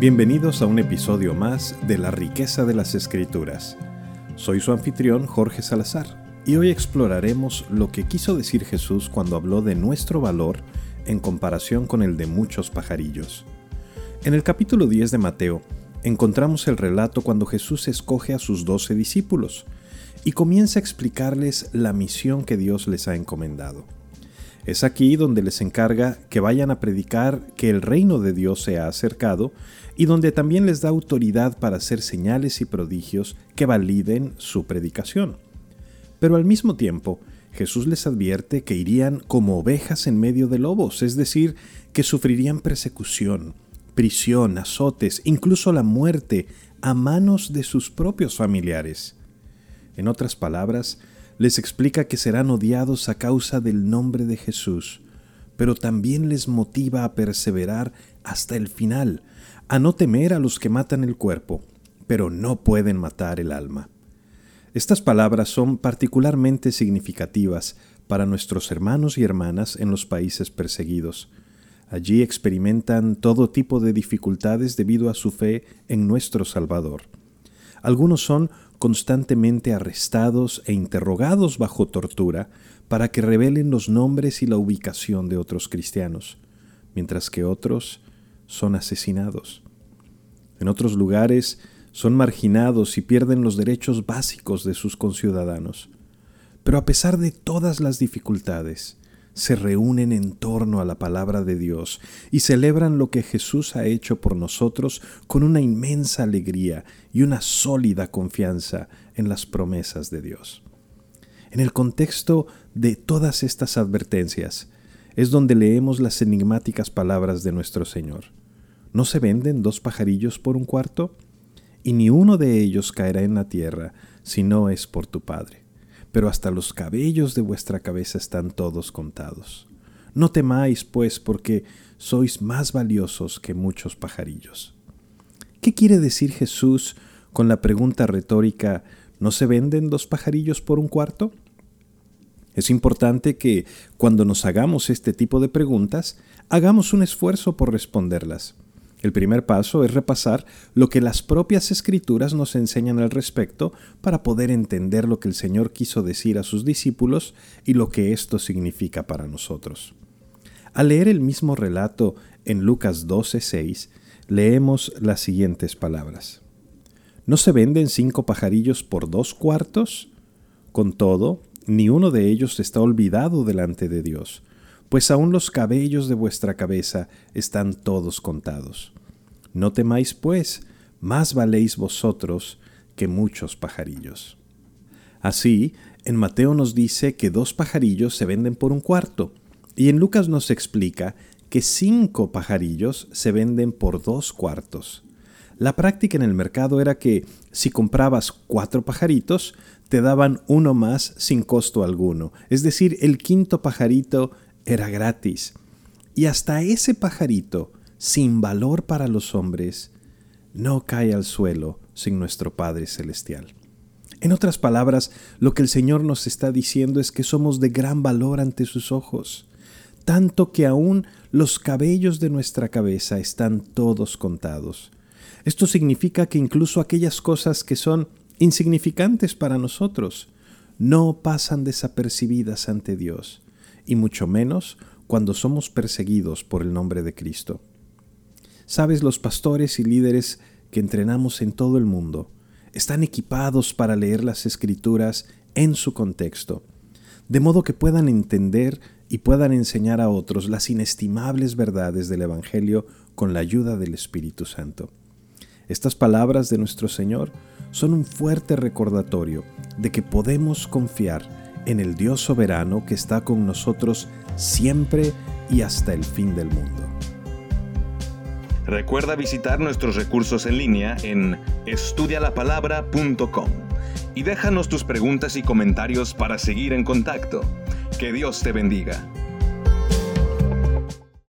Bienvenidos a un episodio más de La riqueza de las escrituras. Soy su anfitrión Jorge Salazar y hoy exploraremos lo que quiso decir Jesús cuando habló de nuestro valor en comparación con el de muchos pajarillos. En el capítulo 10 de Mateo encontramos el relato cuando Jesús escoge a sus doce discípulos y comienza a explicarles la misión que Dios les ha encomendado. Es aquí donde les encarga que vayan a predicar que el reino de Dios se ha acercado y donde también les da autoridad para hacer señales y prodigios que validen su predicación. Pero al mismo tiempo, Jesús les advierte que irían como ovejas en medio de lobos, es decir, que sufrirían persecución, prisión, azotes, incluso la muerte a manos de sus propios familiares. En otras palabras, les explica que serán odiados a causa del nombre de Jesús, pero también les motiva a perseverar hasta el final, a no temer a los que matan el cuerpo, pero no pueden matar el alma. Estas palabras son particularmente significativas para nuestros hermanos y hermanas en los países perseguidos. Allí experimentan todo tipo de dificultades debido a su fe en nuestro Salvador. Algunos son constantemente arrestados e interrogados bajo tortura para que revelen los nombres y la ubicación de otros cristianos, mientras que otros son asesinados. En otros lugares son marginados y pierden los derechos básicos de sus conciudadanos. Pero a pesar de todas las dificultades, se reúnen en torno a la palabra de Dios y celebran lo que Jesús ha hecho por nosotros con una inmensa alegría y una sólida confianza en las promesas de Dios. En el contexto de todas estas advertencias es donde leemos las enigmáticas palabras de nuestro Señor. ¿No se venden dos pajarillos por un cuarto? Y ni uno de ellos caerá en la tierra si no es por tu Padre pero hasta los cabellos de vuestra cabeza están todos contados. No temáis, pues, porque sois más valiosos que muchos pajarillos. ¿Qué quiere decir Jesús con la pregunta retórica ¿no se venden dos pajarillos por un cuarto? Es importante que cuando nos hagamos este tipo de preguntas, hagamos un esfuerzo por responderlas. El primer paso es repasar lo que las propias escrituras nos enseñan al respecto para poder entender lo que el Señor quiso decir a sus discípulos y lo que esto significa para nosotros. Al leer el mismo relato en Lucas 12:6, leemos las siguientes palabras. ¿No se venden cinco pajarillos por dos cuartos? Con todo, ni uno de ellos está olvidado delante de Dios pues aún los cabellos de vuestra cabeza están todos contados. No temáis, pues, más valéis vosotros que muchos pajarillos. Así, en Mateo nos dice que dos pajarillos se venden por un cuarto, y en Lucas nos explica que cinco pajarillos se venden por dos cuartos. La práctica en el mercado era que si comprabas cuatro pajaritos, te daban uno más sin costo alguno, es decir, el quinto pajarito era gratis. Y hasta ese pajarito, sin valor para los hombres, no cae al suelo sin nuestro Padre Celestial. En otras palabras, lo que el Señor nos está diciendo es que somos de gran valor ante sus ojos, tanto que aún los cabellos de nuestra cabeza están todos contados. Esto significa que incluso aquellas cosas que son insignificantes para nosotros no pasan desapercibidas ante Dios y mucho menos cuando somos perseguidos por el nombre de Cristo. Sabes, los pastores y líderes que entrenamos en todo el mundo están equipados para leer las escrituras en su contexto, de modo que puedan entender y puedan enseñar a otros las inestimables verdades del Evangelio con la ayuda del Espíritu Santo. Estas palabras de nuestro Señor son un fuerte recordatorio de que podemos confiar en el Dios soberano que está con nosotros siempre y hasta el fin del mundo. Recuerda visitar nuestros recursos en línea en estudialapalabra.com y déjanos tus preguntas y comentarios para seguir en contacto. Que Dios te bendiga.